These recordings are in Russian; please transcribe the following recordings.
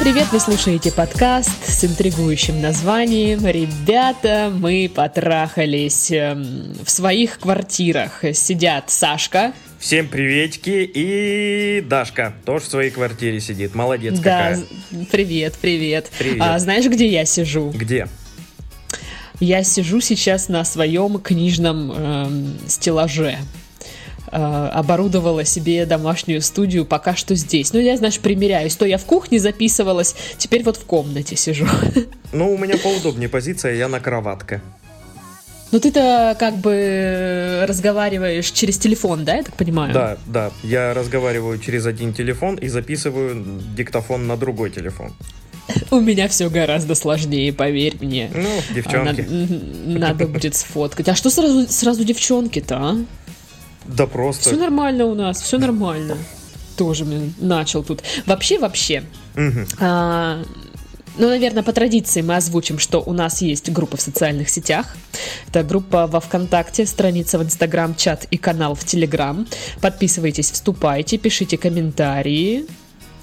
привет! Вы слушаете подкаст с интригующим названием «Ребята, мы потрахались». Эм, в своих квартирах сидят Сашка. Всем приветики и Дашка тоже в своей квартире сидит. Молодец да, какая. привет, привет. Привет. А, знаешь, где я сижу? Где? Я сижу сейчас на своем книжном эм, стеллаже. Э, оборудовала себе домашнюю студию пока что здесь. Ну, я, знаешь, примеряюсь. То я в кухне записывалась, теперь вот в комнате сижу. Ну, у меня поудобнее позиция, я на кроватке. Ну, ты-то как бы разговариваешь через телефон, да, я так понимаю? Да, да. Я разговариваю через один телефон и записываю диктофон на другой телефон. У меня все гораздо сложнее, поверь мне. Ну, девчонки. Надо, надо будет сфоткать. А что сразу, сразу девчонки-то, а? Да просто. Все нормально у нас, все нормально. Тоже блин, начал тут. Вообще, вообще. А, ну, наверное, по традиции мы озвучим, что у нас есть группа в социальных сетях. Это группа во ВКонтакте, страница в Инстаграм, чат и канал в Телеграм. Подписывайтесь, вступайте, пишите комментарии.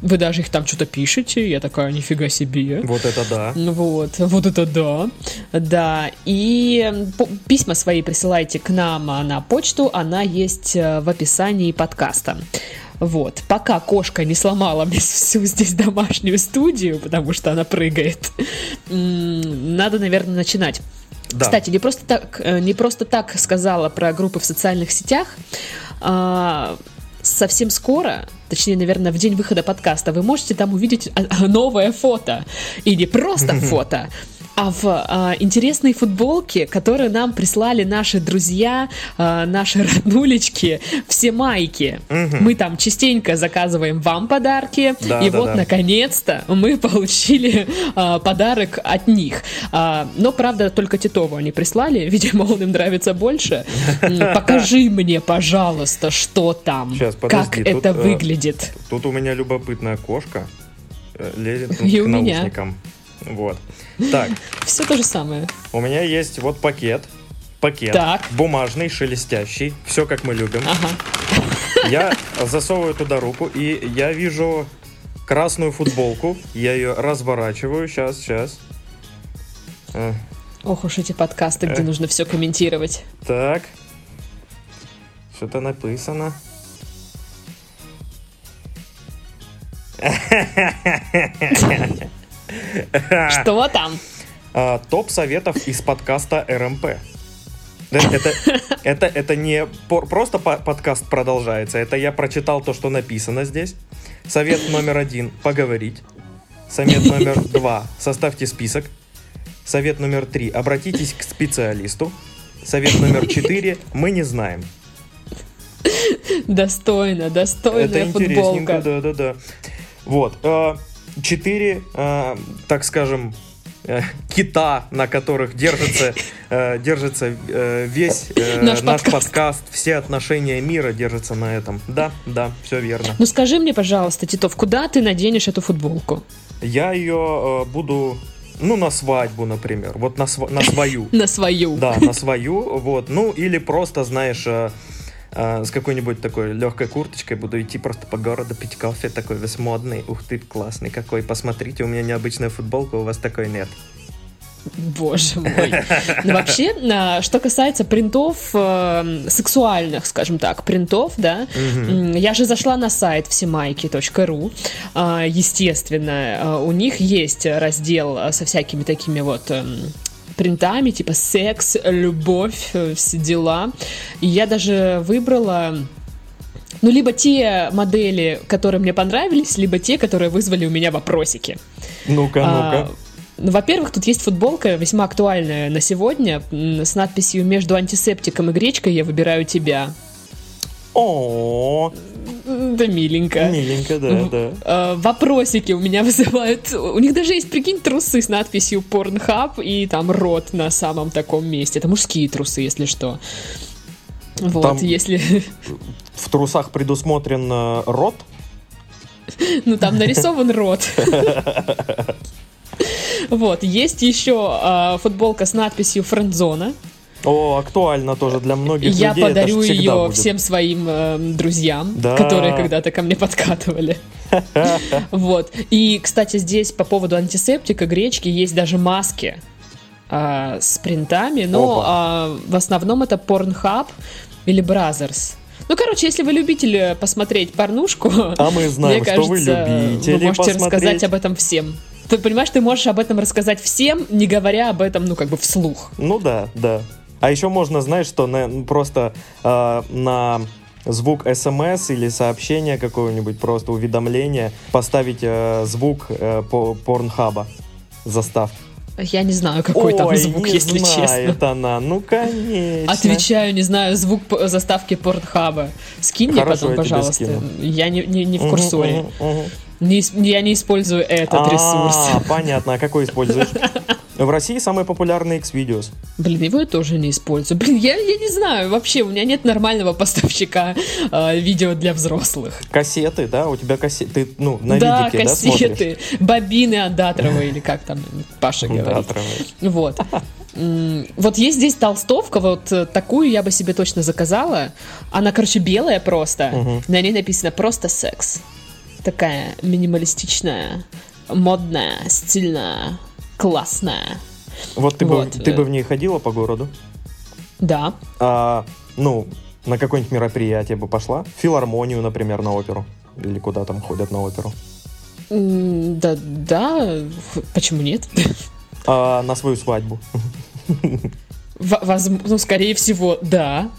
Вы даже их там что-то пишете. Я такая, нифига себе. Вот это да. Ну Вот, вот это да. Да, и по- письма свои присылайте к нам а, на почту, она есть э, в описании подкаста. Вот, пока кошка не сломала мне всю здесь домашнюю студию, потому что она прыгает, надо, наверное, начинать. Да. Кстати, не просто так, э, не просто так сказала про группы в социальных сетях. А, совсем скоро, точнее, наверное, в день выхода подкаста, вы можете там увидеть а, новое фото. И не просто фото, а в а, интересной футболке, которую нам прислали наши друзья, а, наши роднулечки, все майки. Мгм. Мы там частенько заказываем вам подарки, Да, и да, вот, да. наконец-то, мы получили а, подарок от них. А, но, правда, только Титову они прислали, видимо, он им нравится больше. Покажи мне, пожалуйста, что там, как подожди, это э, выглядит. Тут у меня любопытная кошка э, лезет к меня. Вот. Так, Все то же самое. у меня есть вот пакет. Пакет. Так. Бумажный, шелестящий. Все как мы любим. Ага. Я засовываю туда руку, и я вижу красную футболку. Я ее разворачиваю. Сейчас, сейчас. Ох уж эти подкасты, где Э. нужно все комментировать. Так. Что-то написано. Что там? А, топ советов из подкаста РМП. Да, Это, это, это не просто по- подкаст продолжается, это я прочитал то, что написано здесь. Совет номер один – поговорить. Совет номер два – составьте список. Совет номер три – обратитесь к специалисту. Совет номер четыре – мы не знаем. Достойно, Это достойная интересненько, футболка. да-да-да. Вот. Четыре, э, так скажем, э, кита, на которых держится, э, держится э, весь э, Наш наш, подкаст. подкаст. все отношения мира держатся на этом. Да, да, все верно. Ну скажи мне, пожалуйста, Титов, куда ты наденешь эту футболку? Я ее э, буду, ну, на свадьбу, например, вот на, сва- на свою. На свою. Да, на свою, вот. Ну, или просто, знаешь, э, э, с какой-нибудь такой легкой курточкой буду идти просто по городу пить кофе, такой весь модный. Ух ты, классный какой. Посмотрите, у меня необычная футболка, у вас такой нет. Боже мой. Ну, вообще, а, что касается принтов, э, сексуальных, скажем так, принтов, да, м, я же зашла на сайт всемайки.ру, а, естественно, а, у них есть раздел а, со всякими такими вот эм, принтами, типа секс, любовь, э, все дела. И я даже выбрала ну, либо те модели, которые мне понравились, либо те, которые вызвали у меня вопросики. Ну-ка, А, ну-ка. ну, во-первых, тут есть футболка весьма актуальная на сегодня с надписью «Между антисептиком и гречкой я выбираю тебя». О, Да миленько. миленько, да, да. Э, Вопросики у меня вызывают. У них даже есть, прикинь, трусы с надписью Pornhub и там рот на самом таком месте. Это мужские трусы, если что. Вот, Там- если... В трусах предусмотрен э, рот. Ну, там нарисован рот. Вот, есть еще а, футболка с надписью «Френдзона». О, актуально тоже для многих Я людей. ж подарю ее будет. всем своим эм, друзьям, Да. которые когда-то ко мне подкатывали. Вот. И, кстати, здесь по поводу антисептика, гречки есть даже маски а, с принтами, но а, в основном это Pornhub или Brothers. Ну, короче, если вы любитель посмотреть порнушку, А мы знаем, мне что вы кажется, любители вы можете посмотреть. рассказать об этом всем. Ты понимаешь, ты можешь об этом рассказать всем, не говоря об этом, ну, как бы вслух. Ну да, да. А еще можно, знаешь, что на- просто э, на звук смс или сообщение какое-нибудь, просто уведомление, поставить э, звук э, по порнхаба заставки. Я не знаю, какой там Ой, звук, не если знает честно. она, ну конечно. Отвечаю, не знаю, звук заставки Портхаба. Скинь мне Хорошо, потом, я пожалуйста. скину. Я не, не, не в курсоре. мгм, мгм. Не я не использую этот А, ресурс. понятно, а какой используешь? В России самый популярный Xvideos. Блин, его я тоже не использую. Блин, я, я не знаю, вообще, у меня нет нормального поставщика э, видео для взрослых. Кассеты, да? У тебя кассеты, ты, ну, на да, видике, да, смотришь? кассеты, бобины от Датрова, или как там Паша Да, говорит. травы. Вот. Вот есть здесь толстовка, вот э, такую я бы себе точно заказала. Она, короче, белая просто. Мгм. На ней написано просто секс. Такая минималистичная, модная, стильная, классная. Вот ты, бы, Вот, ты э. бы в ней ходила по городу? Да. А, ну, на какое-нибудь мероприятие бы пошла? Филармонию, например, на оперу. Или куда там ходят на оперу? Да, да, почему нет? А, на свою свадьбу. В- возм- ну, скорее всего, да.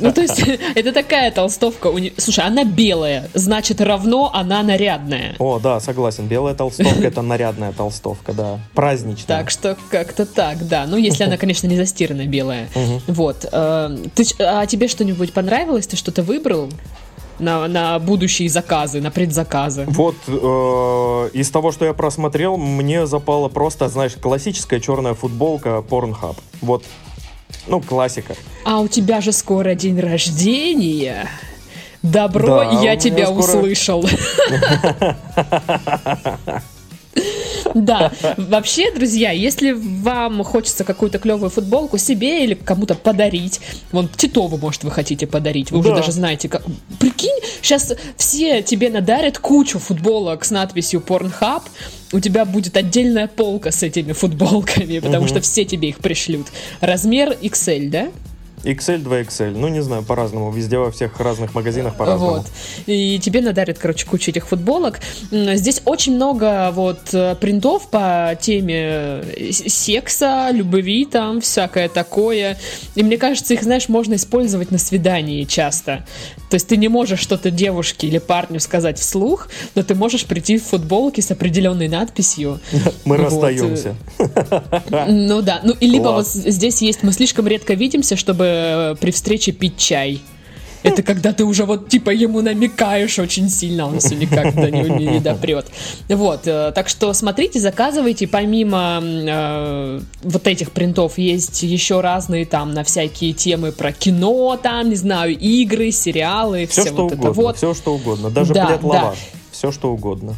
Ну, то есть, это такая толстовка. Слушай, она белая, значит, равно она нарядная. О, да, согласен. Белая толстовка это нарядная толстовка, да. Праздничная. Так что как-то так, да. Ну, если она, конечно, не застиранная белая. Вот. э, а тебе что-нибудь понравилось? Ты что-то выбрал? На, на будущие заказы, на предзаказы. Вот э, из того, что я просмотрел, мне запала просто, знаешь, классическая черная футболка Pornhub. Вот, ну, классика. А у тебя же скоро день рождения. Добро, Да, я меня тебя скоро- услышал. Да, вообще, друзья, если вам хочется какую-то клевую футболку себе или кому-то подарить, вон Титову, может, вы хотите подарить, вы уже Да. даже знаете, как... Прикинь, сейчас все тебе надарят кучу футболок с надписью Pornhub, у тебя будет отдельная полка с этими футболками, потому Мгм. что все тебе их пришлют. Размер XL, да? XL, 2XL. Ну, не знаю, по-разному. Везде во всех разных магазинах по-разному. Вот. И тебе надарят, короче, кучу этих футболок. Здесь очень много вот э, принтов по теме э, секса, любви, там всякое такое. И мне кажется, их, знаешь, можно использовать на свидании часто. То есть ты не можешь что-то девушке или парню сказать вслух, но ты можешь прийти в футболке с определенной надписью. Мы Вот, расстаемся. Ну да, ну и либо вот здесь есть, мы слишком редко видимся, чтобы э, при встрече пить чай. Это когда ты уже вот типа ему намекаешь очень сильно, он все никак до него не, не допрет. Вот, э, так что смотрите, заказывайте. Помимо э, вот этих принтов есть еще разные там на всякие темы про кино, там, не знаю, игры, сериалы, Все, все, что вот угодно. это вот. Все, что угодно. Даже Да, плед да. лаваш. Все, что угодно.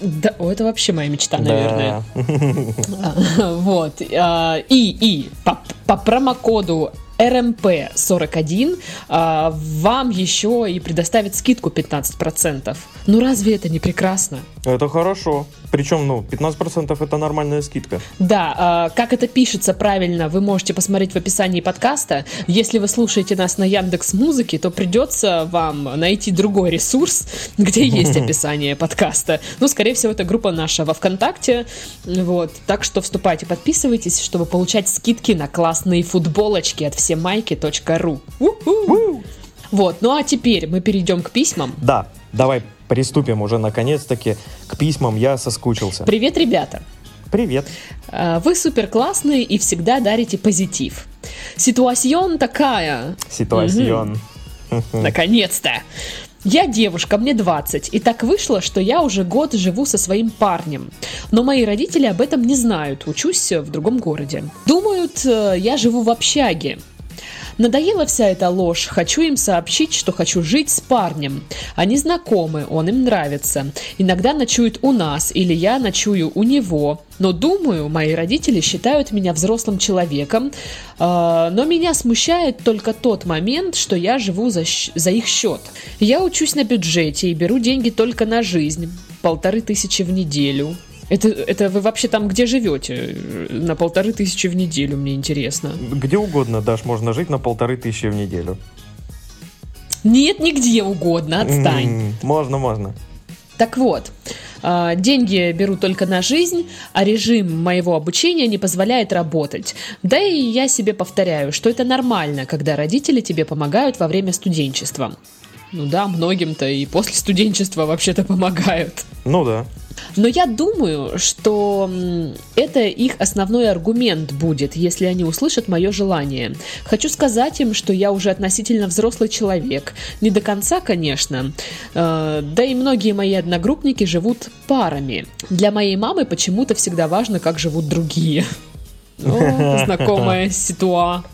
Да, это вообще моя мечта, наверное. Да. Вот. а, И, и по, по промокоду RMP41 а, вам еще и предоставят скидку 15%. Ну разве это не прекрасно? Это хорошо. Причем, ну, 15% это нормальная скидка. Да, а, как это пишется правильно, вы можете посмотреть в описании подкаста. Если вы слушаете нас на Яндекс Музыке, то придется вам найти другой ресурс, где есть описание подкаста. Ну, скорее всего, это группа наша во ВКонтакте. Вот. Так что вступайте, подписывайтесь, чтобы получать скидки на классные футболочки от всемайки.ру. Вот, ну а теперь мы перейдем к письмам. Да, давай приступим уже наконец-таки к письмам. Я соскучился. Привет, ребята! Привет. А, Вы супер классные и всегда дарите позитив. Ситуацион такая. Ситуацион. Наконец-то. Я девушка, мне 20, и так вышло, что я уже год живу со своим парнем. Но мои родители об этом не знают, учусь в другом городе. Думают, э, я живу в общаге. Надоела вся эта ложь. Хочу им сообщить, что хочу жить с парнем. Они знакомы, он им нравится. Иногда ночует у нас, или я ночую у него. Но думаю, мои родители считают меня взрослым человеком, э, но меня смущает только тот момент, что я живу за, за их счет. Я учусь на бюджете и беру деньги только на жизнь. Полторы тысячи в неделю. Это, это вы вообще там где живете? На полторы тысячи в неделю, мне интересно. Где угодно, Даш, можно жить на полторы тысячи в неделю. Нет, нигде угодно, отстань. Можно, можно. Так вот, а, деньги беру только на жизнь, а режим моего обучения не позволяет работать. Да и я себе повторяю, что это нормально, когда родители тебе помогают во время студенчества. Ну да, многим-то и после студенчества вообще-то помогают. Ну да. Но я думаю, что это их основной аргумент будет, если они услышат мое желание. Хочу сказать им, что я уже относительно взрослый человек. Не до конца, конечно. Э, Да и многие мои одногруппники живут парами. Для моей мамы почему-то всегда важно, как живут другие. О, знакомая ситуа.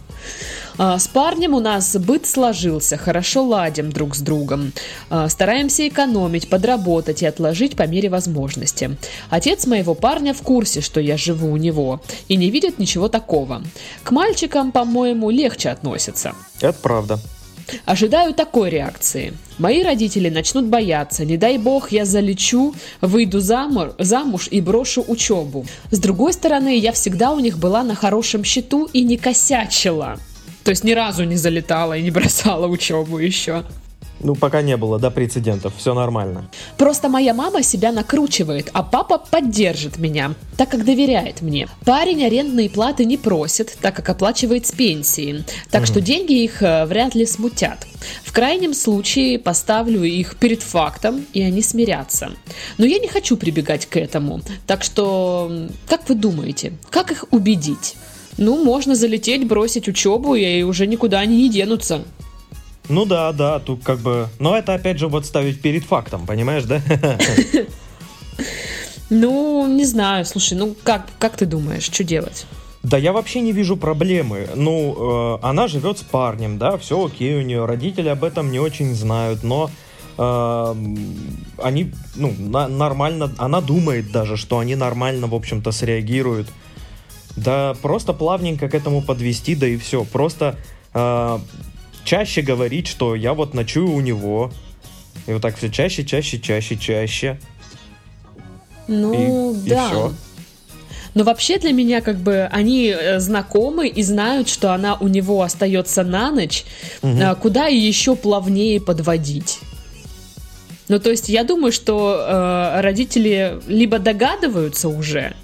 А, С парнем у нас быт сложился, хорошо ладим друг с другом. А, Стараемся экономить, подработать и отложить по мере возможности. Отец моего парня в курсе, что я живу у него, и не видит ничего такого. К мальчикам, по-моему, легче относятся. Это правда. Ожидаю такой реакции. Мои родители начнут бояться. Не дай бог, я залечу, выйду замуж, замуж и брошу учебу. С другой стороны, я всегда у них была на хорошем счету и не косячила. То есть ни разу не залетала и не бросала учебу еще. Ну, пока не было, да, прецедентов. Все нормально. Просто моя мама себя накручивает, а папа поддержит меня, так как доверяет мне. Парень арендные платы не просит, так как оплачивает с пенсии. Так что деньги их э, вряд ли смутят. В крайнем случае поставлю их перед фактом, и они смирятся. Но я не хочу прибегать к этому. Так что, как вы думаете, как их убедить? Ну, можно залететь, бросить учебу, и уже никуда они не денутся. Ну да, да, тут как бы... Но это опять же вот ставить перед фактом, понимаешь, да? Ну, не знаю, слушай, ну как, как ты думаешь, что делать? Да я вообще не вижу проблемы. Ну, э, она живет с парнем, да, все окей у нее. Родители об этом не очень знают, но э, они, ну, на- нормально, она думает даже, что они нормально, в общем-то, среагируют. Да просто плавненько к этому подвести, да и все. Просто э, чаще говорить, что я вот ночую у него. И вот так все чаще, чаще, чаще, чаще. Ну, И- и да. всё. Но вообще для меня как бы они э, знакомы и знают, что она у него остается на ночь, а куда и еще плавнее подводить. Ну, то есть я думаю, что э, родители либо догадываются уже,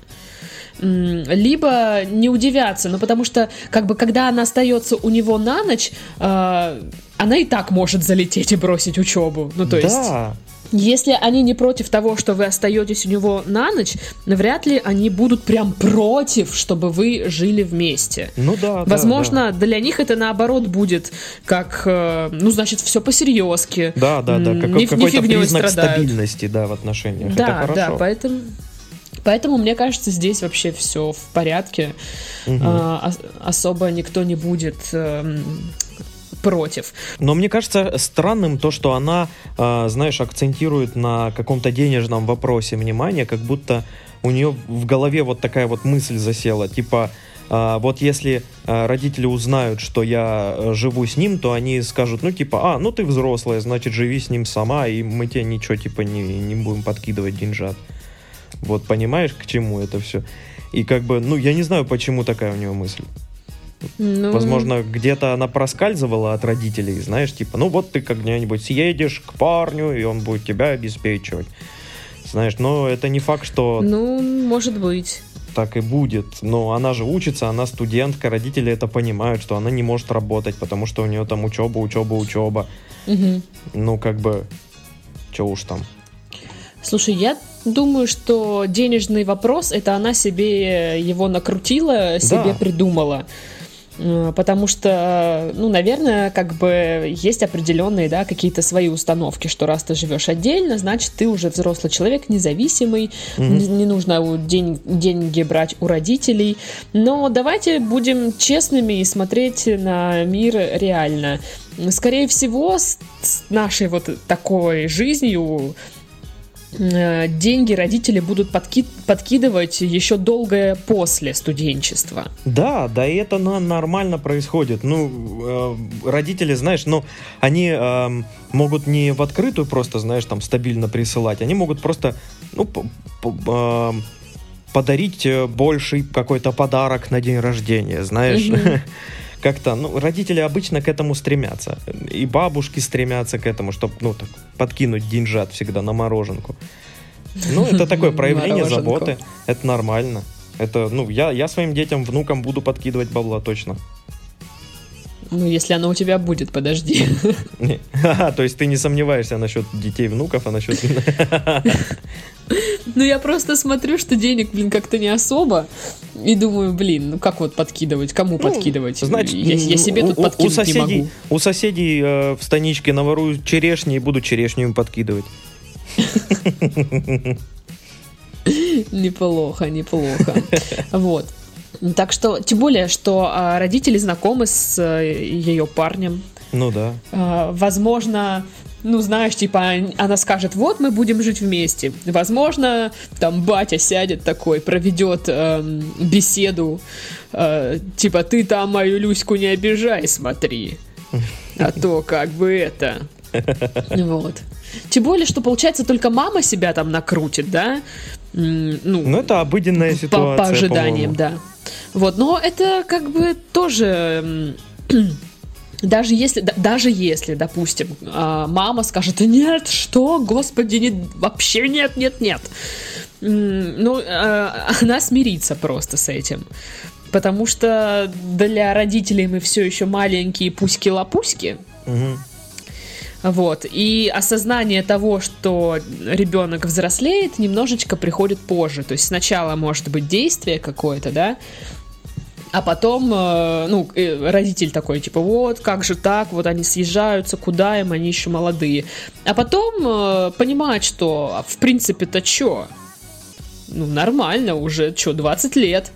либо не удивятся, ну потому что как бы когда она остается у него на ночь, э, она и так может залететь и бросить учебу. Ну то есть Да. если они не против того, что вы остаетесь у него на ночь, вряд ли они будут прям против, чтобы вы жили вместе. Ну да, да, Возможно, для них это наоборот будет как, э, ну, значит, все по-серьезки. Да, да, да, как- не- не какой-то фигней признак страдают. стабильности, да, в отношениях. Да, да, поэтому... Поэтому, мне кажется, здесь вообще все в порядке. Мгм. А, ос- особо никто не будет эм, против. Но мне кажется странным то, что она, а, знаешь, акцентирует на каком-то денежном вопросе внимание, как будто у нее в голове вот такая вот мысль засела, типа, а, вот если а, родители узнают, что я э, живу с ним, то они скажут, ну типа, а, ну ты взрослая, значит живи с ним сама, и мы тебе ничего типа не, не будем подкидывать деньжат. Вот понимаешь, к чему это все? И как бы, ну я не знаю, почему такая у нее мысль. Ну, Возможно, где-то она проскальзывала от родителей, знаешь, типа, ну вот ты как-нибудь съедешь к парню, и он будет тебя обеспечивать. Знаешь, но это не факт, что Ну, может быть. так и будет. Но она же учится, она студентка, родители это понимают, что она не может работать, потому что у нее там учеба, учеба, учеба. Мгм. Ну, как бы, че уж там. Слушай, я думаю, что денежный вопрос это она себе его накрутила, себе Да. придумала. Э, потому что, ну, наверное, как бы есть определенные, да, какие-то свои установки, что раз ты живешь отдельно, значит, ты уже взрослый человек, независимый, mm-hmm. не, не нужно день, деньги брать у родителей. Но давайте будем честными и смотреть на мир реально. Скорее всего, с, с нашей вот такой жизнью деньги родители будут подки подкидывать еще долгое после студенчества. Да, да, и это на нормально происходит. Ну, э, родители, знаешь, ну, они э, могут не в открытую просто, знаешь, там стабильно присылать, они могут просто, ну, э, подарить э, больший какой-то подарок на день рождения, знаешь. Mm-hmm. как-то, ну, родители обычно к этому стремятся. И бабушки стремятся к этому, чтобы, ну, так, подкинуть деньжат всегда на мороженку. Ну, это такое проявление заботы. Это нормально. Это, ну, я, я своим детям, внукам буду подкидывать бабла точно. Ну, если оно у тебя будет, подожди. то есть ты не сомневаешься насчет детей, внуков, а насчет... Ну, я просто смотрю, что денег, блин, как-то не особо. И думаю, блин, ну как вот подкидывать? Кому ну, подкидывать? Значит, я, я себе тут у, подкинуть у соседей, не могу. У соседей э, в станичке наворую черешни и буду черешню им подкидывать. Неплохо, неплохо. Вот. Так что, тем более, что а, родители знакомы с э, ее парнем. Ну да. А, возможно, ну, знаешь, типа, она скажет, вот мы будем жить вместе. Возможно, там батя сядет такой, проведет э, беседу, э, типа, ты там мою Люську не обижай, смотри. А то как бы это... Вот. Тем более, что получается только мама себя там накрутит, да? Ну, ну это обыденная ситуация. По, по ожиданиям, да. Вот, но это как бы тоже даже если, даже если, допустим, а, мама скажет, нет, что, господи, нет, вообще нет, нет, нет, ну, а, она смирится просто с этим. Потому что для родителей мы все еще маленькие пуськи-лапуськи. Угу. Вот. И осознание того, что ребенок взрослеет, немножечко приходит позже. То есть сначала может быть действие какое-то, да, а потом, э, ну, родитель такой, типа, вот, как же так, вот они съезжаются, куда им, они еще молодые. А потом э, понимать, что, в принципе-то что? Ну, нормально, уже, что, 20 лет.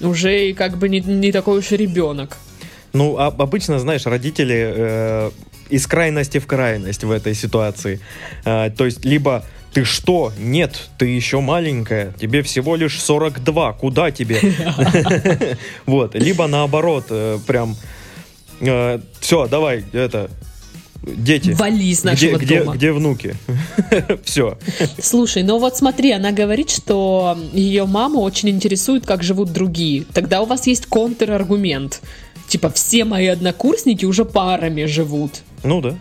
Уже как бы не, не такой уж и ребенок. Ну, а, обычно, знаешь, родители э, из крайности в крайность в этой ситуации. Э, то есть, либо ты что? Нет, ты еще маленькая, тебе всего лишь 42, куда тебе? Вот, либо наоборот, э, прям, э, все, давай, это, дети. Вали из нашего где, дома. Где, где внуки? Все. Слушай, ну вот смотри, она говорит, что ее маму очень интересует, как живут другие. Тогда у вас есть контраргумент. Типа, все мои однокурсники уже парами живут. Ну да.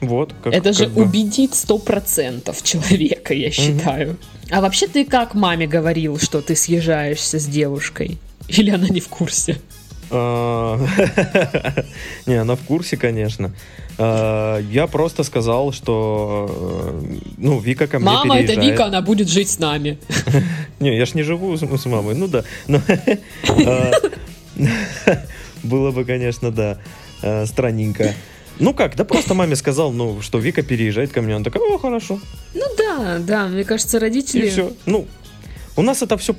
Вот. Как, Это же бы. убедит сто процентов человека, я считаю. Угу. А вообще ты как маме говорил, что ты съезжаешься с девушкой? Или она не в курсе? А, не, она в курсе, конечно. А, я просто сказал, что э, ну, Вика ко мне Мама, это Вика, она будет жить с нами. Не, я ж не живу с мамой, ну да. А, было бы, конечно, да, э, странненько. Ну как, да просто маме сказал, ну, что Вика переезжает ко мне. Она такая, о, хорошо. Ну да, да, мне кажется, родители... И все. Ну, у нас это все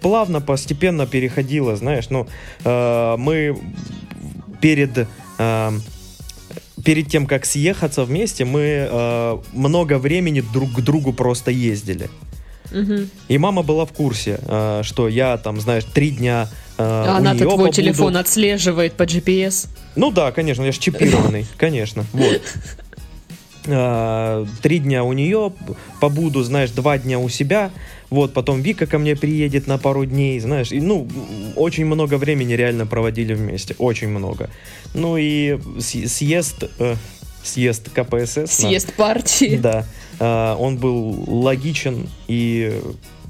плавно, постепенно переходило, знаешь, ну, э, мы перед... Э, перед тем, как съехаться вместе, мы э, много времени друг к другу просто ездили. Угу. И мама была в курсе, э, что я там, знаешь, три дня а Она-то твой побуду. телефон отслеживает по GPS. Ну да, конечно, я же чипированный, конечно. Вот. А, три дня у нее побуду, знаешь, два дня у себя. Вот, потом Вика ко мне приедет на пару дней, знаешь. И, ну, очень много времени реально проводили вместе. Очень много. Ну и съезд... Э, съезд КПСС. Съезд партии. Да. Э, он был логичен и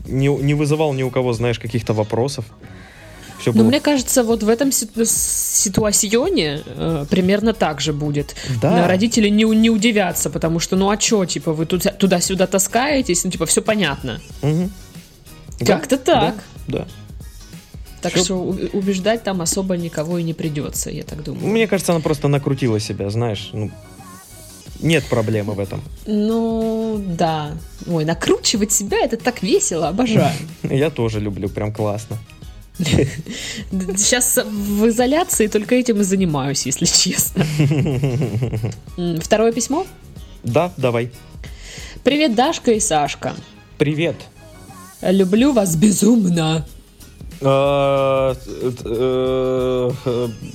не, не вызывал ни у кого, знаешь, каких-то вопросов все было. Но мне кажется, вот в этом ситуационе э, примерно так же будет. Да. Родители не, не удивятся, потому что, ну а что, типа, вы тут, туда-сюда таскаетесь, ну, типа, все понятно. Угу. Как-то так. Да, да. Так Чё- что убеждать там особо никого и не придется, я так думаю. Мне кажется, она просто накрутила себя, знаешь. Ну, нет проблемы в этом. Ну, да. Ой, накручивать себя это так весело, обожаю. Я тоже люблю, прям классно. Сейчас в изоляции только этим и занимаюсь, если честно. Второе письмо. Да, давай. Привет, Дашка и Сашка. Привет. Люблю вас безумно. Э, э,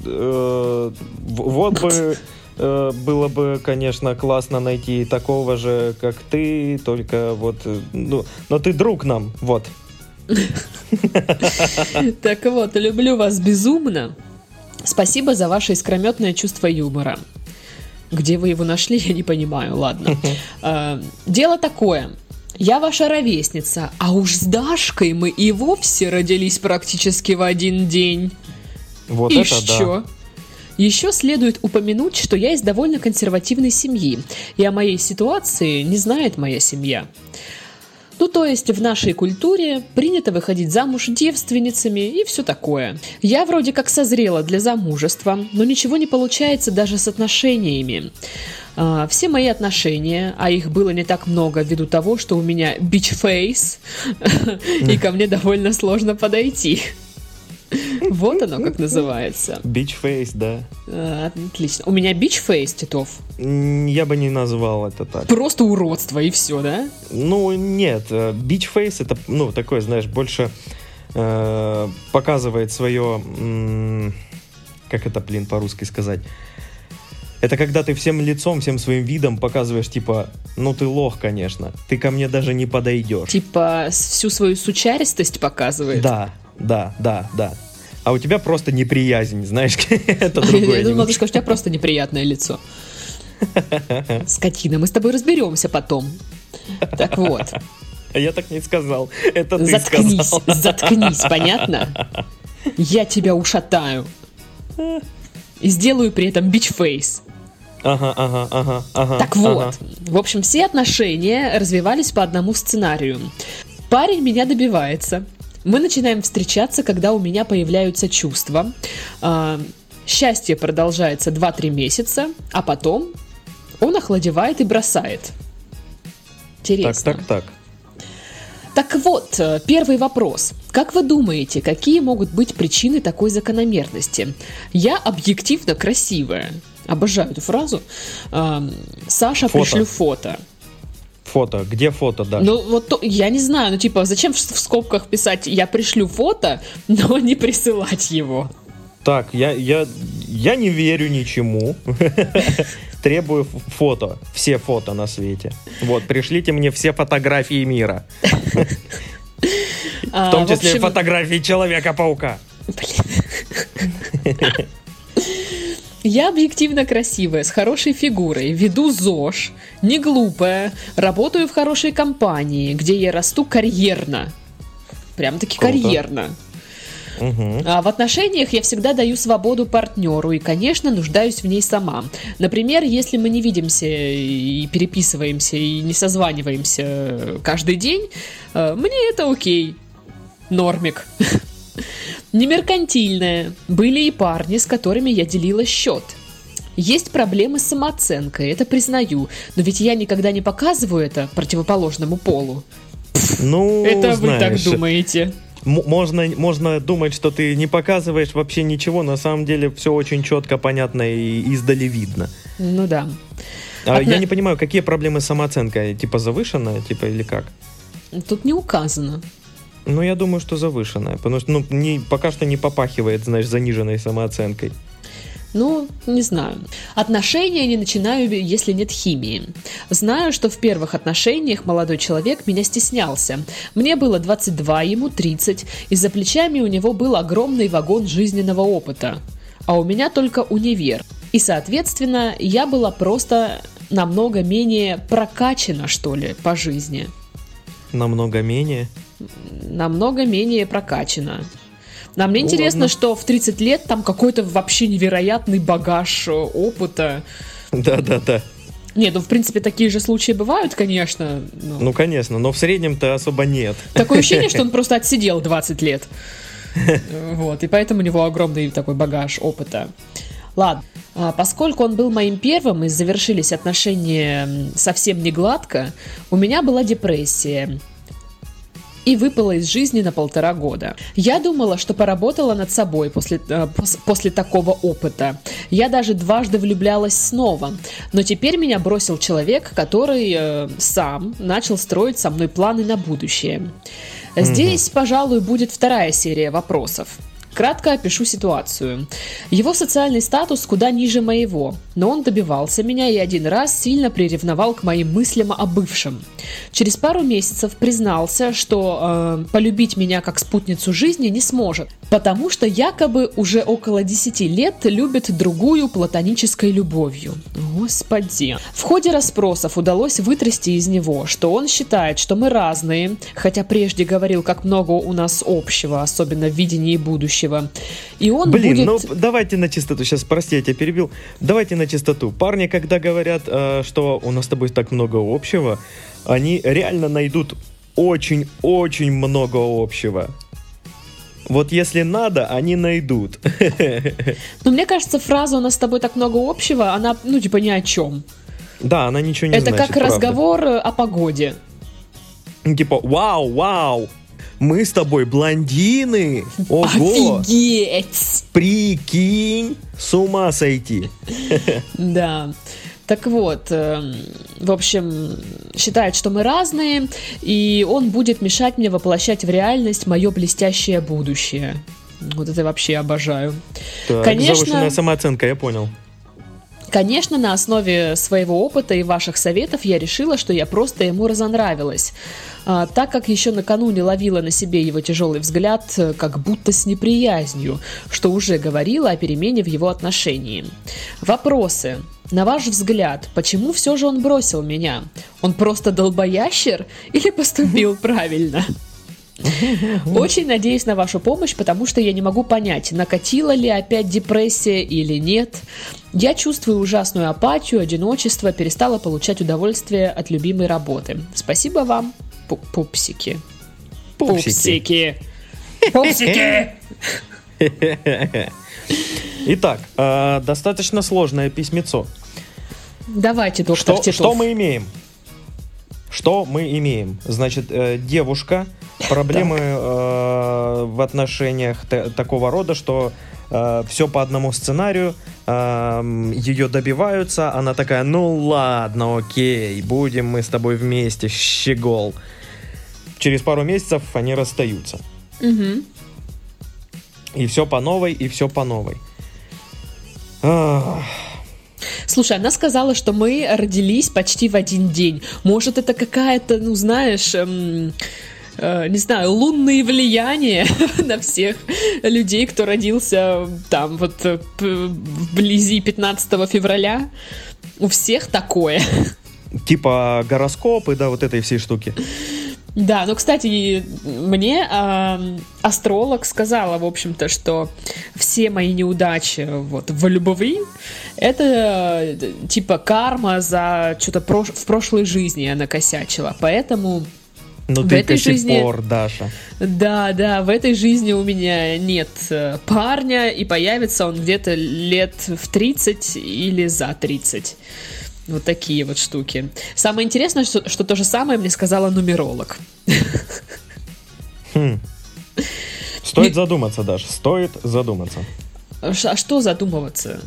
э, Вот бы было бы, конечно, классно найти такого же, как ты, только вот, э, ну, но ты друг нам, вот. Так вот, люблю вас безумно. Спасибо за ваше искрометное чувство юмора. Где вы его нашли, я не понимаю, ладно. А, Дело такое. Я ваша ровесница, а уж с Дашкой мы и вовсе родились практически в один день. Вот и это да. Еще следует упомянуть, что я из довольно консервативной семьи, и о моей ситуации не знает моя семья. Ну, то есть в нашей культуре принято выходить замуж девственницами и все такое. Я вроде как созрела для замужества, но ничего не получается даже с отношениями. А, все мои отношения, а их было не так много ввиду того, что у меня bitch face, и ко мне довольно сложно подойти. Вот оно как называется. Face, да. А, Отлично. У меня bitch face, Титов. Я бы не назвал это так. Просто уродство и все, да? Ну, нет, э, bitch face это, ну, такое, знаешь, больше э, показывает свое, м, как это, блин, по-русски сказать. Это когда ты всем лицом, всем своим видом показываешь, типа, ну ты лох, конечно, ты ко мне даже не подойдешь. Типа всю свою сучаристость показывает. Да, да, да, да. А у тебя просто неприязнь, знаешь, это Я другое. думала, ты скажешь, у тебя просто неприятное лицо. Скотина, мы с тобой разберемся потом. Так вот, А Я так не сказал, это ты заткнись, сказал. заткнись, понятно? Я тебя ушатаю. И сделаю при этом бич-фейс. Ага, ага, ага, ага. Так ага. вот, в общем, все отношения развивались по одному сценарию. Парень меня добивается. Мы начинаем встречаться, когда у меня появляются чувства. А, счастье продолжается 2-3 месяца, а потом он охладевает и бросает. Так, Интересно. так, так. Так вот, э, первый вопрос. Как вы думаете, какие могут быть причины такой закономерности? Я объективно красивая. Обожаю эту фразу. Ам, Саша, Фото. пришлю фото. Фото, где фото, да? Ну, вот то- я не знаю, ну, типа, зачем в, в скобках писать «я пришлю фото», но не присылать его? Так, я, я, я не верю ничему. Требую фото. Все фото на свете. Вот, пришлите мне все фотографии мира. А, В том числе фотографии Человека-паука. Я объективно красивая, с хорошей фигурой, веду ЗОЖ, не глупая, работаю в хорошей компании, где я расту карьерно. Прям-таки карьерно. Мгм. А в отношениях я всегда даю свободу партнеру и, конечно, нуждаюсь в ней сама. Например, если мы не видимся и переписываемся и не созваниваемся каждый день, э, мне это окей. Нормик. Не меркантильная. Были и парни, с которыми я делила счет. Есть проблемы с самооценкой, это признаю. Но ведь я никогда не показываю это противоположному полу. Ну, это вы так думаете. Можно, можно думать, что ты не показываешь вообще ничего, на самом деле все очень четко, понятно и издали видно. Ну да. А Одна- Я не понимаю, какие проблемы с самооценкой? Типа завышенная, типа или как? Тут не указано. Ну, я думаю, что завышенная, потому что, ну, не, пока что не попахивает, знаешь, заниженной самооценкой. Ну, не знаю. Отношения не начинаю, если нет химии. Знаю, что в первых отношениях молодой человек меня стеснялся. Мне было 22, ему 30, и за плечами у него был огромный вагон жизненного опыта. А у меня только универ. И, соответственно, я была просто намного менее прокачана, что ли, по жизни. Намного менее. Намного менее прокачана. Нам мне Ну, интересно, ладно. что в 30 лет там какой-то вообще невероятный багаж э, опыта. Да-да-да. Не, ну в принципе такие же случаи бывают, конечно. но Ну, конечно, но в среднем-то особо нет. Такое ощущение, что он просто отсидел 20 лет. Вот, и поэтому у него огромный такой багаж опыта. Ладно, а, поскольку он был моим первым и завершились отношения совсем не гладко, у меня была депрессия и выпала из жизни на полтора года. Я думала, что поработала над собой после, э, после такого опыта. Я даже дважды влюблялась снова. Но теперь меня бросил человек, который э, сам начал строить со мной планы на будущее. Здесь, пожалуй, будет вторая серия вопросов. Кратко опишу ситуацию. Его социальный статус куда ниже моего, но он добивался меня и один раз сильно приревновал к моим мыслям о бывшем. Через пару месяцев признался, что э, полюбить меня как спутницу жизни не сможет, потому что якобы уже около 10 лет любит другую платонической любовью. Господи. В ходе расспросов удалось вытрясти из него, что он считает, что мы разные, хотя прежде говорил, как много у нас общего, особенно в видении будущего будущего. И он Блин, будет... ну давайте на чистоту. Сейчас, прости, я тебя перебил. Давайте на чистоту. Парни, когда говорят, э, что у нас с тобой так много общего, они реально найдут очень-очень много общего. Вот если надо, они найдут. Ну, мне кажется, фраза «у нас с тобой так много общего», она, ну, типа, ни о чем. Да, она ничего не Это значит, как правда. разговор о погоде. Типа, вау, вау, мы с тобой блондины. Ого, Офигеть! прикинь, с ума сойти. Да. Так вот, э, в общем, считает, что мы разные, и он будет мешать мне воплощать в реальность мое блестящее будущее. Вот это я вообще обожаю. Так, Конечно. завышенная самооценка, я понял. Конечно, на основе своего опыта и ваших советов я решила, что я просто ему разонравилась. А, так как еще накануне ловила на себе его тяжелый взгляд, э, как будто с неприязнью, что уже говорила о перемене в его отношении. Вопросы. На ваш взгляд, почему все же он бросил меня? Он просто долбоящер или поступил правильно? Очень надеюсь на вашу помощь, потому что я не могу понять, накатила ли опять депрессия или нет. Я чувствую ужасную апатию, одиночество, перестала получать удовольствие от любимой работы. Спасибо вам, пу- пупсики. Пупсики. Пупсики! Итак, э, достаточно сложное письмецо. Давайте, доктор Что, Титов. что мы имеем? Что мы имеем? Значит, э, девушка, проблемы э, в отношениях та- такого рода, что все по одному сценарию, ее добиваются, она такая, ну ладно, окей, будем мы с тобой вместе, щегол. Через пару месяцев они расстаются. И все по новой, и все по новой. Ах, Слушай, она сказала, что мы родились почти в один день. Может, это какая-то, ну, знаешь, эм, э, не знаю, лунные влияния на всех людей, кто родился там вот э, вблизи 15 февраля. У всех такое. Типа гороскопы, да, вот этой всей штуки. Да, ну, кстати, мне ам, астролог сказала, в общем-то, что все мои неудачи вот в любви это э, типа карма за что-то прош- в прошлой жизни я накосячила. Поэтому Ну В ты этой до сих жизни- пор, Даша. да, да, в этой жизни у меня нет э, парня, и появится он где-то лет в 30 или за 30. Вот такие вот штуки. Самое интересное, что, что то же самое мне сказала нумеролог. Хм. Стоит задуматься, Даша, стоит задуматься. Ш- А что задумываться?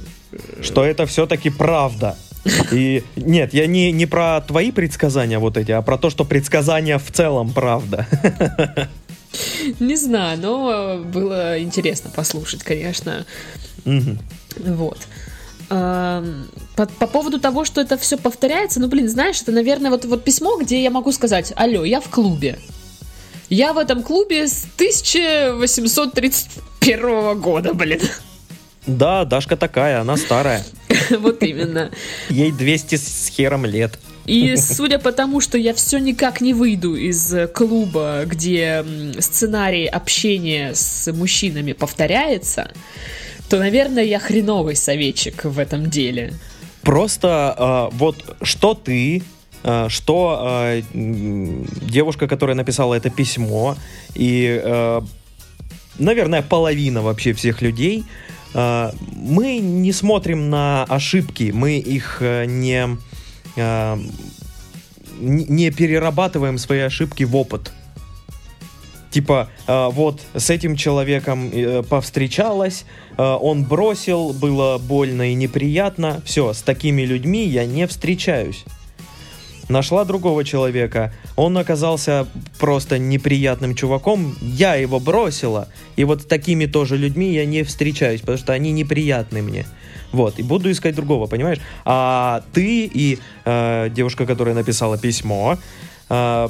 Что это все-таки правда. И нет, я не, не про твои предсказания вот эти, а про то, что предсказания в целом правда. Не знаю, но было интересно послушать, конечно. Вот. По, по поводу того, что это все повторяется, ну, блин, знаешь, это, наверное, вот, вот письмо, где я могу сказать, алло, я в клубе. Я в этом клубе с 1831 года, блин. Да, Дашка такая, она старая. Вот именно. Ей 200 с хером лет. И судя по тому, что я все никак не выйду из э, клуба, где сценарий общения с мужчинами повторяется, то, наверное, я хреновый советчик в этом деле. Просто э, вот что ты, э, что э, девушка, которая написала это письмо, и э, наверное, половина вообще всех людей, мы не смотрим на ошибки, мы их э, не, э, не перерабатываем свои ошибки в опыт. Типа, э, вот с этим человеком э, повстречалась, он бросил, было больно и неприятно. Все, с такими людьми я не встречаюсь нашла другого человека, он оказался просто неприятным чуваком, я его бросила, и вот с такими тоже людьми я не встречаюсь, потому что они неприятны мне. Вот, и буду искать другого, понимаешь? А ты и э, девушка, которая написала письмо, э,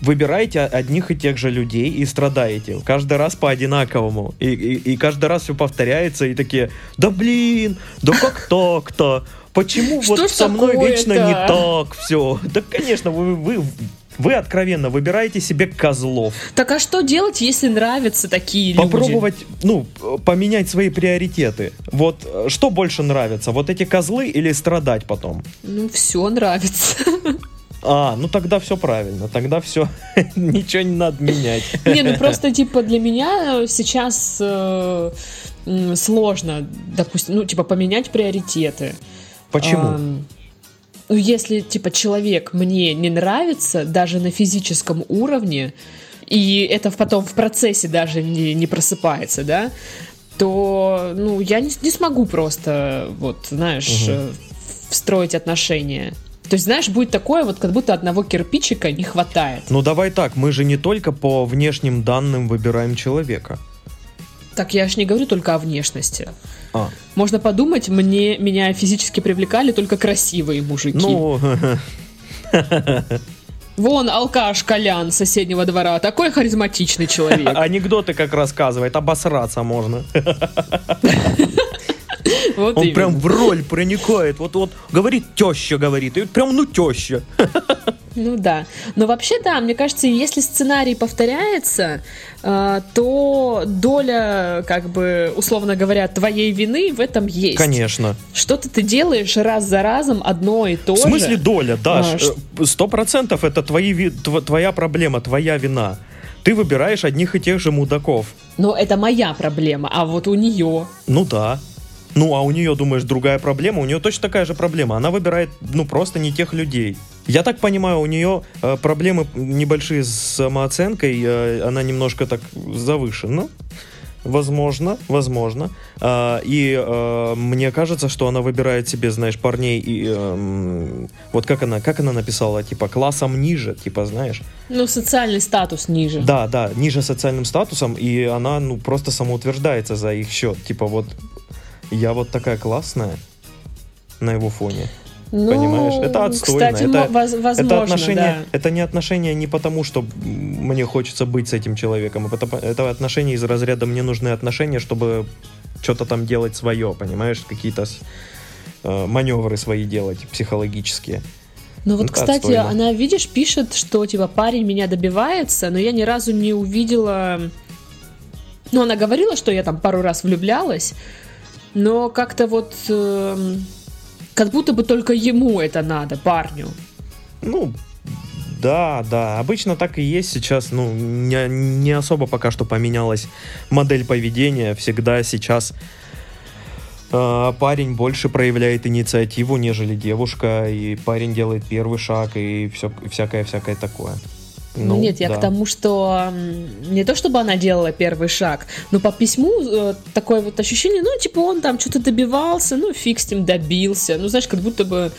выбираете одних и тех же людей и страдаете. Каждый раз по одинаковому. И, и, и каждый раз все повторяется, и такие, да блин, да как так-то? Почему Что вот со мной вечно не так все? Да, конечно, вы, вы, вы откровенно выбираете себе козлов. Так а что делать, если нравятся такие люди? Попробовать, ну, э, поменять свои приоритеты. Вот э, что больше нравится? Вот эти козлы или страдать потом? Ну, все нравится. А, ну тогда все правильно, тогда все, ничего не надо менять. Не, ну просто, типа, для меня сейчас э, сложно, допустим, ну, типа, поменять приоритеты. Почему? Ам, ну, если, типа, человек мне не нравится, даже на физическом уровне, и это потом в процессе даже не, не просыпается, да, то, ну, я не, не смогу просто, вот, знаешь, э, встроить отношения. То есть, знаешь, будет такое, вот как будто одного кирпичика не хватает. Ну давай так, мы же не только по внешним данным выбираем человека. Так я ж не говорю только о внешности. А, Можно подумать, мне, меня физически привлекали только красивые мужики. ну, Вон алкаш Колян соседнего двора, такой харизматичный человек. анекдоты как рассказывает, обосраться можно. Вот Он именно. прям в роль проникает. Вот, вот говорит теща, говорит. И прям, ну, теща. Ну да. Но вообще, да, мне кажется, если сценарий повторяется, э, то доля, как бы, условно говоря, твоей вины в этом есть. Конечно. Что-то ты делаешь раз за разом одно и то В же. смысле доля, да. А, э, Сто процентов это твои, твоя проблема, твоя вина. Ты выбираешь одних и тех же мудаков. Но это моя проблема, а вот у нее. Ну да. Ну, а у нее, думаешь, другая проблема? У нее точно такая же проблема. Она выбирает, ну, просто не тех людей. Я так понимаю, у нее э, проблемы небольшие с самооценкой. э, она немножко так завышена. Возможно, возможно. А, и э, мне кажется, что она выбирает себе, знаешь, парней и вот как она, как она написала, типа классом ниже, типа, знаешь. Ну, социальный статус ниже. Да, да, ниже социальным статусом, и она, ну, просто самоутверждается за их счет. Типа, вот, я вот такая классная на его фоне. Ну, Понимаешь, это отстойно, Кстати, это- мо- воз- возможно, это отношение, да. это не отношение не потому, что мне хочется быть с этим человеком, а потому- это отношение из разряда мне нужны отношения, чтобы что-то там делать свое, понимаешь, какие-то э, маневры свои делать психологические. Ну вот, Ну, кстати, отстойно. она, видишь, пишет, что, типа, парень меня добивается, но я ни разу не увидела... Ну, она говорила, что я там пару раз влюблялась, но как-то вот... эм, как будто бы только ему это надо, парню. Ну, да, да, обычно так и есть сейчас, ну, не, не особо пока что поменялась модель поведения, всегда сейчас э, парень больше проявляет инициативу, нежели девушка, и парень делает первый шаг, и все, всякое-всякое такое. Ну, Нет, я да. к тому, что не то чтобы она делала первый шаг, но по письму э, такое вот ощущение, ну, типа, он там что-то добивался, ну, фиг с ним добился. Ну, знаешь, как будто бы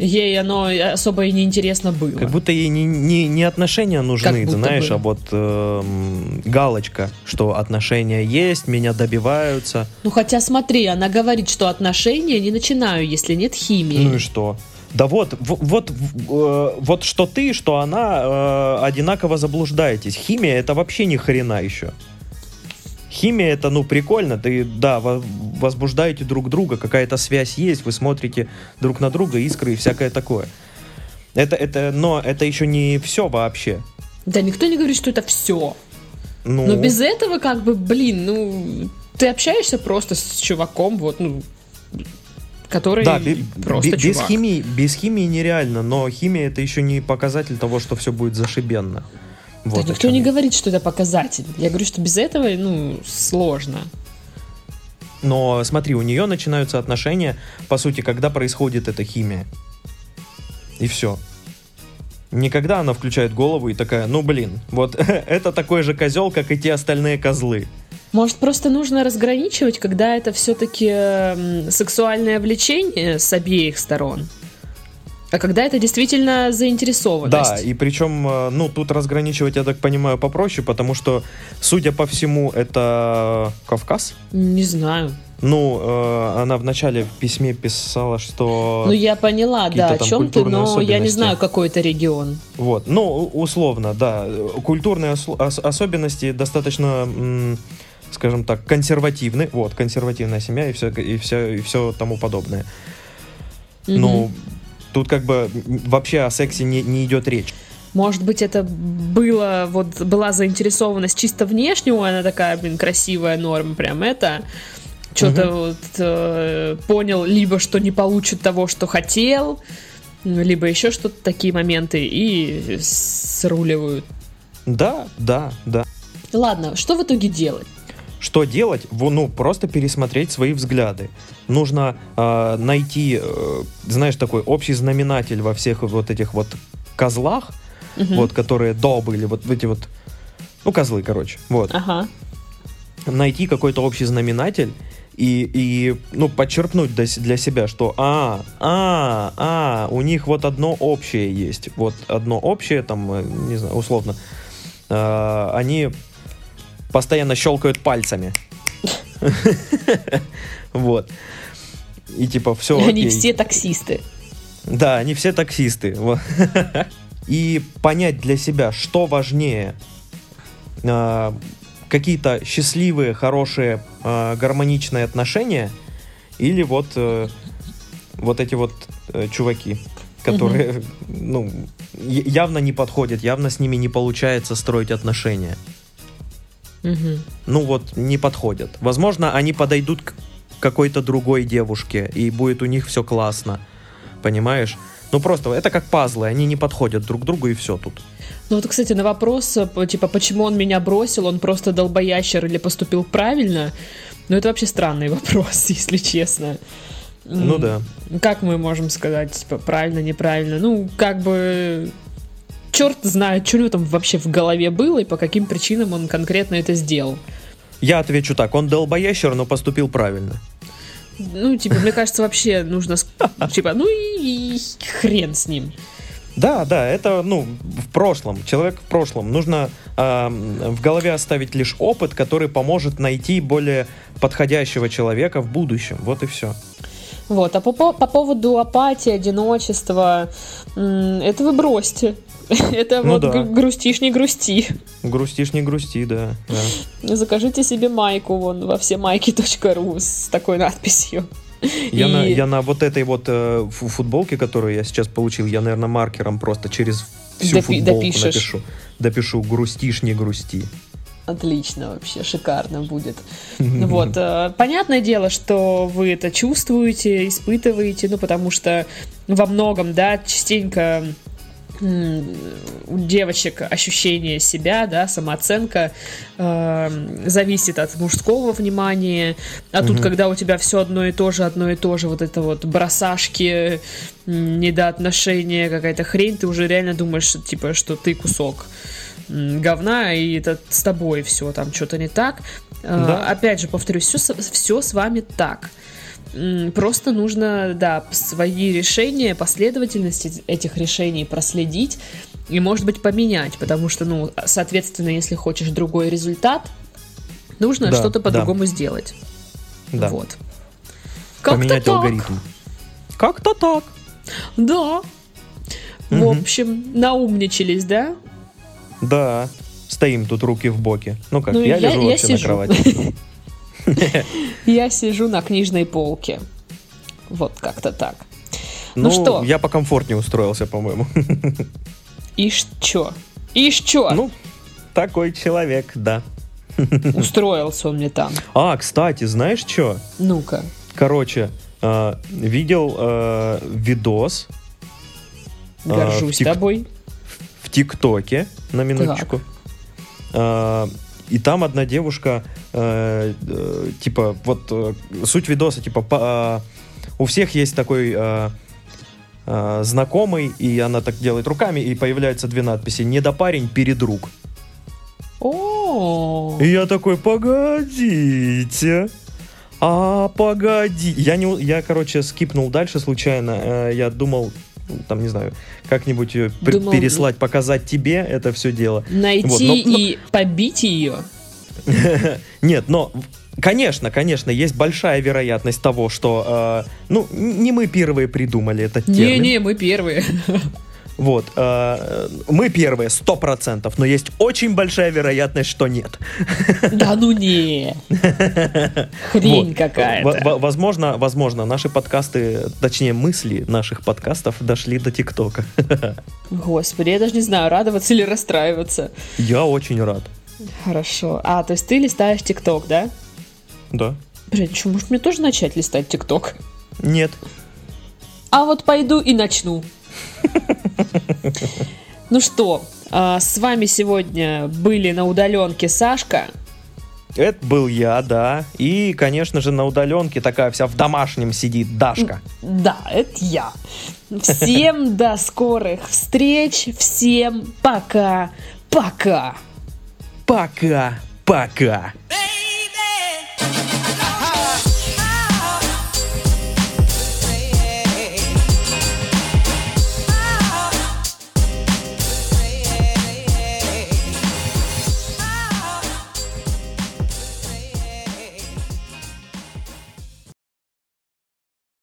ей оно особо и неинтересно было. Как будто ей не, не, не отношения нужны, будто знаешь, бы. а вот эм, галочка, что отношения есть, меня добиваются. Ну, хотя смотри, она говорит, что отношения не начинаю, если нет химии. Ну и что? Да вот, вот, э, вот что ты, что она э, одинаково заблуждаетесь. Химия это вообще ни хрена еще. Химия это, ну, прикольно, ты, да, во- возбуждаете друг друга, какая-то связь есть, вы смотрите друг на друга, искры и всякое такое. Это, это, но это еще не все вообще. Да никто не говорит, что это все. Ну, Но без этого, как бы, блин, ну, ты общаешься просто с чуваком, вот, ну, который да, бе- просто бе- без чувак. химии, без химии нереально, но химия это еще не показатель того, что все будет зашибенно. Вот да никто не говорит, что это показатель. Я говорю, что без этого, ну, сложно. Но смотри, у нее начинаются отношения, по сути, когда происходит эта химия. И все. Никогда она включает голову и такая, ну блин, вот это такой же козел, как и те остальные козлы. Может, просто нужно разграничивать, когда это все-таки сексуальное влечение с обеих сторон, а когда это действительно заинтересованность. Да, и причем, э, ну, тут разграничивать, я так понимаю, попроще, потому что, судя по всему, это Кавказ. Не знаю. Ну, э, она в начале в письме писала, что... Ну, я поняла, да, о чем ты, но я не знаю, какой это регион. Вот, ну, условно, да. Культурные ос- особенности достаточно, м, скажем так, консервативны. Вот, консервативная семья и все, и все, и все тому подобное. Мгм. Ну, тут как бы вообще о сексе не, не идет речь. Может быть, это было, вот, была заинтересованность чисто внешнего, она такая, блин, красивая норма, прям это. Что-то Мгм. вот э, понял, либо что не получит того, что хотел, либо еще что-то, такие моменты, и сруливают. Да, да, да. Ладно, что в итоге делать? Что делать? Ну, просто пересмотреть свои взгляды. Нужно э, найти, э, знаешь, такой общий знаменатель во всех вот этих вот козлах, Мгм. вот, которые до были, вот эти вот, ну, козлы, короче, вот. Ага. найти какой-то общий знаменатель и, и ну, подчеркнуть для себя, что а, а, а, у них вот одно общее есть. Вот одно общее, там, э, не знаю, условно, э, они постоянно щелкают пальцами. Вот. И типа все. Они все таксисты. Да, они все таксисты. И понять для себя, что важнее. А, Какие-то счастливые, хорошие, а, гармоничные отношения или вот, э, вот эти вот э, чуваки, которые ну, явно не подходят, явно с ними не получается строить отношения. Ну вот, не подходят. Возможно, они подойдут к какой-то другой девушке, и будет у них все классно. Понимаешь? Ну просто, это как пазлы, они не подходят друг другу, и все тут. Ну вот, кстати, на вопрос, э, типа, почему он меня бросил, он просто долбоящер или поступил правильно, ну это вообще странный вопрос, если честно. Ну да. Как мы можем сказать, типа, правильно, неправильно? Ну, как бы... Черт знает, что у него там вообще в голове было и по каким причинам он конкретно это сделал. Я отвечу так, он долбоящер, но поступил правильно. Ну, типа, мне кажется, вообще нужно... Типа, ну и, и хрен с ним. Да, да, это, ну, в прошлом, человек в прошлом. Нужно ам, в голове оставить лишь опыт, который поможет найти более подходящего человека в будущем. Вот и все. Вот, а по, по, по поводу апатии, одиночества, это вы бросьте. Это Ну вот да. грустишь, не грусти. Грустишь, не грусти, да. да. Закажите себе майку вон во всемайки.ру с такой надписью. Я, И- на, я на вот этой вот э, фу- футболке, которую я сейчас получил, я, наверное, маркером просто через всю Допи- футболку допишешь. напишу. Допишу «грустишь, не грусти». Отлично вообще, шикарно будет. Вот, э, понятное дело, что вы это чувствуете, испытываете, ну, потому что во многом, да, частенько у девочек ощущение себя, да, самооценка э, зависит от мужского внимания, а тут, Мгм. когда у тебя все одно и то же, одно и то же, вот это вот бросашки, недоотношения, какая-то хрень, ты уже реально думаешь, что, типа, что ты кусок говна, и это с тобой все, там что-то не так. Э, Да. Опять же, повторюсь, все, все с вами так. Просто нужно, да, свои решения, последовательность этих решений проследить и, может быть, поменять, потому что, ну, соответственно, если хочешь другой результат, нужно Да, что-то да. по-другому сделать. Да. Вот. Как-то Поменять так. алгоритм. Как-то так. Да. В Мгм. общем, наумничались, да? Да. Стоим тут руки в боки. Ну как, Ну, я, я- лежу я вообще на сижу. кровати. Я сижу на книжной полке. Вот как-то так. Ну Ну, что? я покомфортнее устроился, по-моему. Ишь чё? Ишь чё? Ну, такой человек, да. Устроился он мне там. А, кстати, знаешь что? Ну-ка. Короче, э, видел э, видос Горжусь в тик- тобой. в ТикТоке, на минуточку. э, и там одна девушка, э, э, типа, вот э, суть видоса, типа, по, э, у всех есть такой э, э, знакомый, и она так делает руками, и появляются две надписи «Недопарень, передруг». О, И я такой, погодите, а погоди. Я, не, я, короче, скипнул дальше случайно. Э, Я думал, там, не знаю, как-нибудь Думал, переслать, показать тебе это все дело. найти Вот, но- но- и побить ее. Нет, но, конечно, конечно, есть большая вероятность того, что, э, ну, не мы первые придумали этот термин. Не-не, мы первые. Вот, э, мы первые, сто процентов, но есть очень большая вероятность, что нет. Да ну не. Хрень Вот. какая-то. Во- во- Возможно, возможно, наши подкасты, точнее мысли наших подкастов дошли до ТикТока. Господи, я даже не знаю, радоваться или расстраиваться. Я очень рад. Хорошо. А, то есть ты листаешь ТикТок, да? Да. Блин, что, может мне тоже начать листать ТикТок? Нет. А вот пойду и начну. Ну что, а, с вами сегодня были на удаленке Сашка. Это был я, да. И, конечно же, на удаленке такая вся в домашнем сидит Дашка. Да, это я. Всем до скорых встреч. Всем пока. Пока. Пока. Пока.